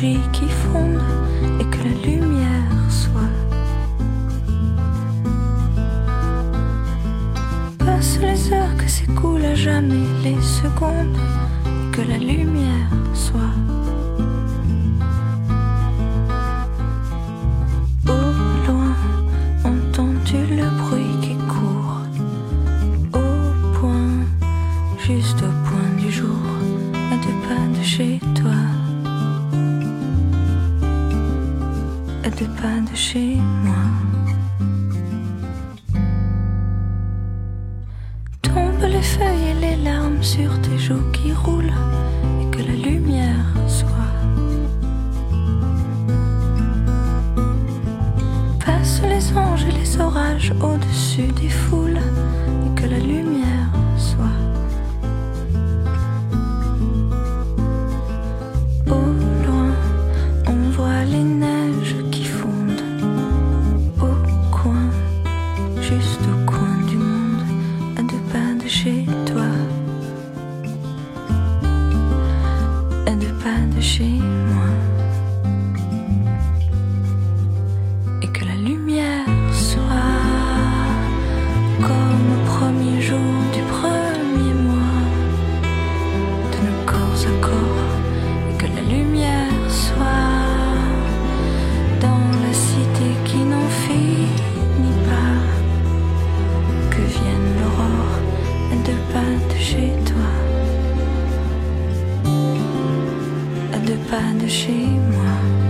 qui fonde et que la lumière soit. Passe les heures que s'écoulent à jamais les secondes et que la lumière soit. Au loin, entends-tu le bruit qui court? Au point, juste au point du jour, à deux pas de chez toi. Pas de chez moi. Tombent les feuilles et les larmes sur tes joues qui roulent et que la lumière soit. Passent les anges et les orages au-dessus des foules chez moi. Et que la lumière soit comme au premier jour du premier mois. De nos corps à corps. Et que la lumière soit dans la cité qui n'en finit pas. Que vienne l'aurore pas de chez toi de pas de chez moi.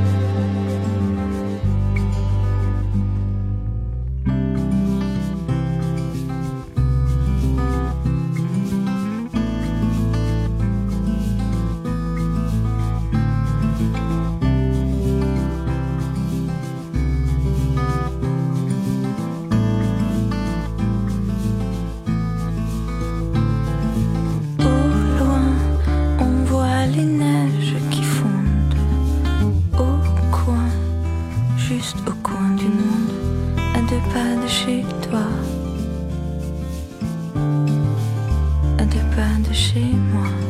chez toi, à deux pas de chez moi.